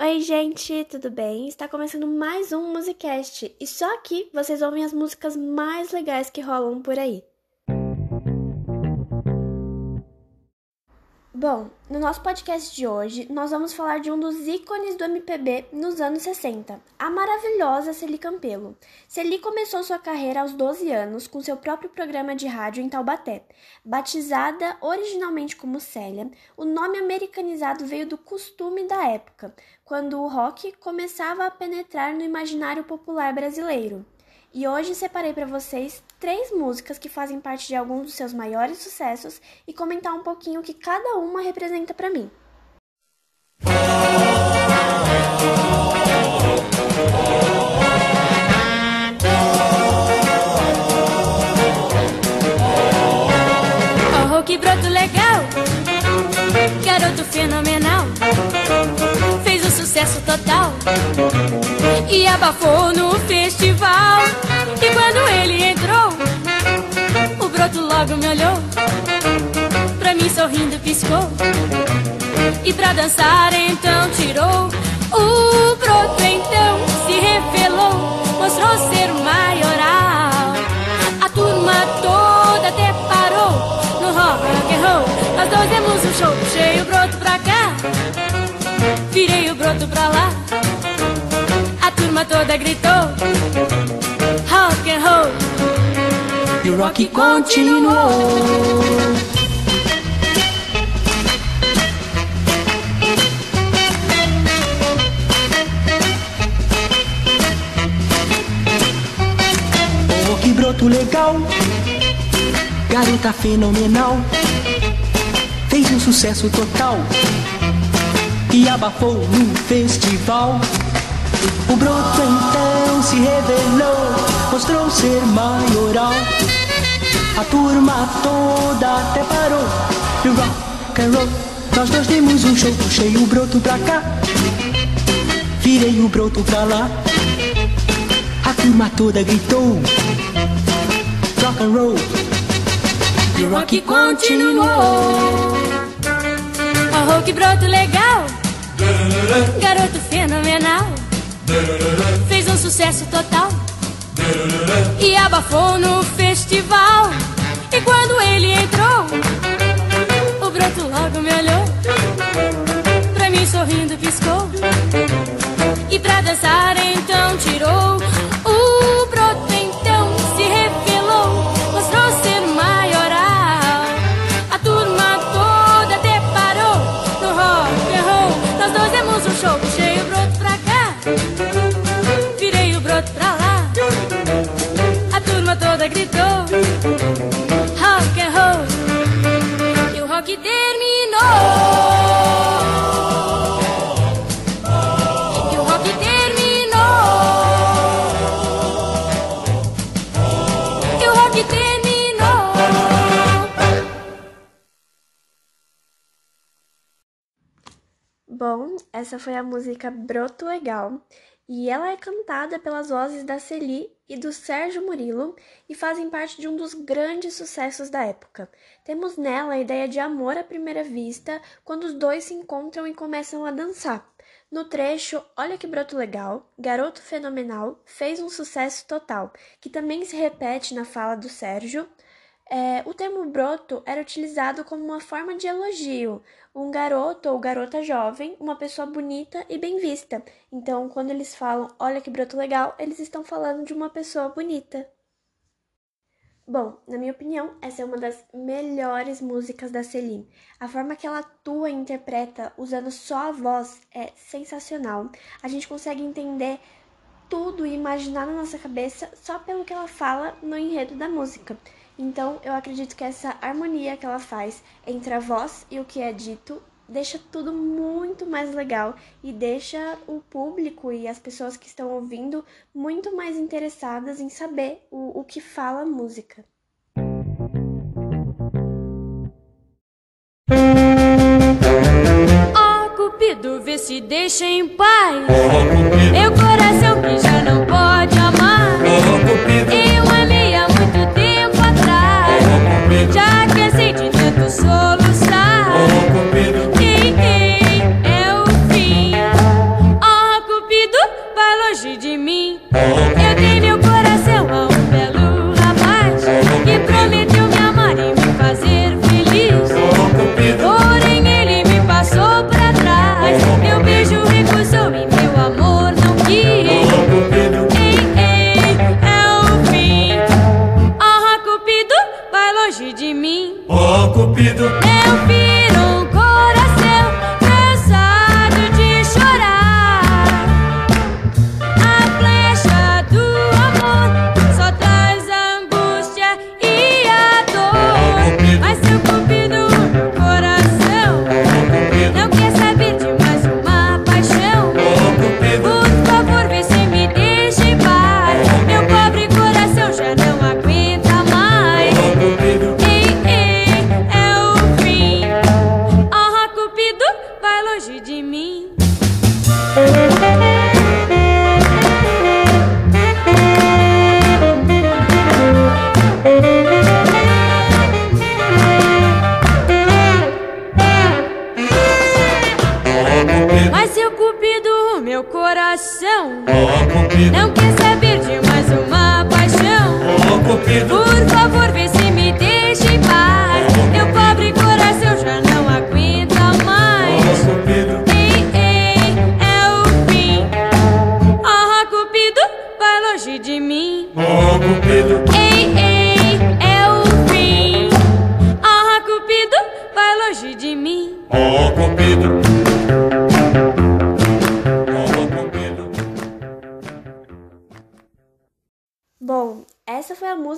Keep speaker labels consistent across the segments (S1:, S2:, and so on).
S1: Oi, gente, tudo bem? Está começando mais um Musicast e só aqui vocês ouvem as músicas mais legais que rolam por aí. Bom, no nosso podcast de hoje, nós vamos falar de um dos ícones do MPB nos anos 60, a maravilhosa Celi Campelo. Celi começou sua carreira aos 12 anos com seu próprio programa de rádio em Taubaté. Batizada originalmente como Célia, o nome americanizado veio do costume da época, quando o rock começava a penetrar no imaginário popular brasileiro. E hoje separei para vocês três músicas que fazem parte de alguns dos seus maiores sucessos e comentar um pouquinho o que cada uma representa para mim.
S2: Oh, que broto legal, garoto fenomenal, fez um sucesso total e abafou no festival. Logo me olhou, pra mim sorrindo piscou. E pra dançar então tirou. O broto então se revelou, mostrou ser maioral. A turma toda até parou no rock and roll. Nós dois demos um show, puxei o broto pra cá, virei o broto pra lá turma toda gritou
S3: o rock continuou. Oh, que broto legal. Garota fenomenal. Fez um sucesso total. E abafou no festival. O broto então se revelou, mostrou ser maioral. A turma toda até parou. E o rock and roll, nós dois demos um show. Puxei o broto pra cá, virei o broto pra lá. A turma toda gritou: Rock and roll.
S2: E o rock continuou. Oh, que broto legal! Garoto fenomenal fez um sucesso total e abafou no festival. E quando ele entrou, o broto logo me olhou, pra mim sorrindo piscou. E pra dançar então tirou toda gritou: Rock and roll. E o rock terminou.
S1: Bom, essa foi a música Broto Legal e ela é cantada pelas vozes da Celi e do Sérgio Murilo e fazem parte de um dos grandes sucessos da época. Temos nela a ideia de amor à primeira vista quando os dois se encontram e começam a dançar. No trecho Olha que Broto Legal, Garoto Fenomenal fez um sucesso total, que também se repete na fala do Sérgio. É, o termo broto era utilizado como uma forma de elogio, um garoto ou garota jovem, uma pessoa bonita e bem vista. Então, quando eles falam olha que broto legal, eles estão falando de uma pessoa bonita. Bom, na minha opinião, essa é uma das melhores músicas da Celine. A forma que ela atua e interpreta usando só a voz é sensacional. A gente consegue entender tudo e imaginar na nossa cabeça só pelo que ela fala no enredo da música. Então, eu acredito que essa harmonia que ela faz entre a voz e o que é dito deixa tudo muito mais legal e deixa o público e as pessoas que estão ouvindo muito mais interessadas em saber o, o que fala a música.
S2: Ó Cupido, vê se deixa em paz. Meu coração,
S4: oh, Cupido.
S2: não quer saber de mais uma paixão.
S4: Oh, Cupido.
S2: Por favor, vê se me deixa em paz. Oh, meu pobre coração já não aguenta mais.
S4: Oh, Cupido.
S2: Ei, ei, é o fim. Ah, Cupido, vai longe de mim.
S4: Oh, Cupido.
S2: Ei, ei, é o fim. Ah, Cupido, vai longe de mim.
S4: Oh, Cupido.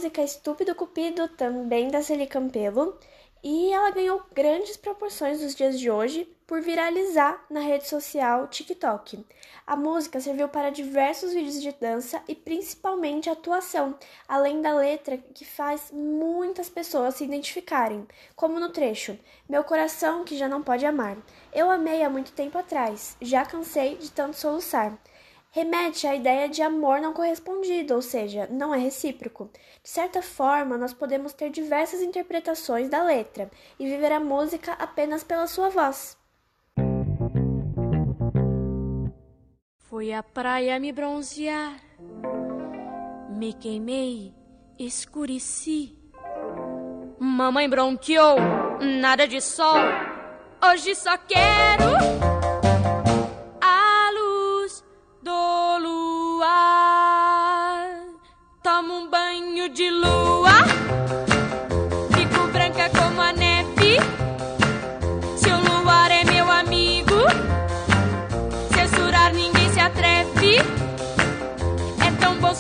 S1: Música Estúpido Cupido, também da Celi Campelo, e ela ganhou grandes proporções nos dias de hoje por viralizar na rede social TikTok. A música serviu para diversos vídeos de dança e principalmente atuação, além da letra que faz muitas pessoas se identificarem, como no trecho Meu coração que já não pode amar. Eu amei há muito tempo atrás, já cansei de tanto soluçar remete à ideia de amor não correspondido, ou seja, não é recíproco. De certa forma, nós podemos ter diversas interpretações da letra e viver a música apenas pela sua voz.
S2: Fui à praia me bronzear, me queimei, escureci. Mamãe bronqueou, nada de sol. Hoje só quero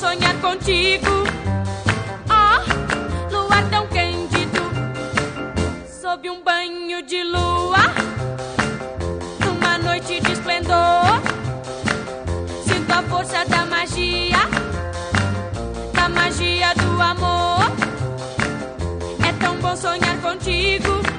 S2: sonhar contigo. Ah, luar tão cândido, sob um banho de lua, numa noite de esplendor. Sinto a força da magia, da magia do amor. É tão bom sonhar contigo.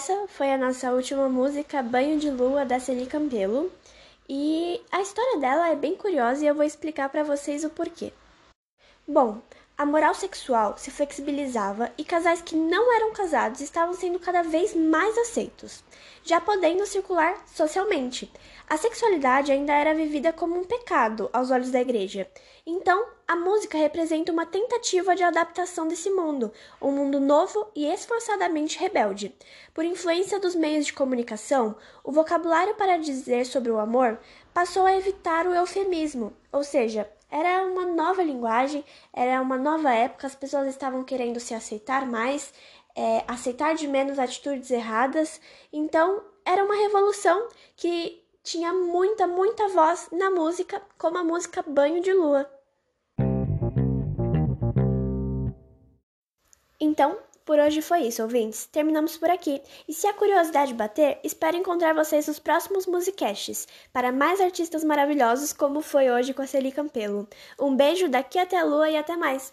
S1: Essa foi a nossa última música, Banho de Lua, da Celi Campelo. E a história dela é bem curiosa e eu vou explicar para vocês o porquê. Bom, a moral sexual se flexibilizava e casais que não eram casados estavam sendo cada vez mais aceitos, já podendo circular socialmente. A sexualidade ainda era vivida como um pecado aos olhos da igreja. Então, a música representa uma tentativa de adaptação desse mundo, um mundo novo e esforçadamente rebelde. Por influência dos meios de comunicação, o vocabulário para dizer sobre o amor passou a evitar o eufemismo, ou seja, era uma nova linguagem, era uma nova época, as pessoas estavam querendo se aceitar mais, é, aceitar de menos atitudes erradas. Então, era uma revolução que tinha muita, muita voz na música, como a música Banho de Lua. Então, por hoje foi isso, ouvintes. Terminamos por aqui. E se a curiosidade bater, espero encontrar vocês nos próximos musicasts, para mais artistas maravilhosos como foi hoje com a Celi Campelo. Um beijo daqui até a lua e até mais!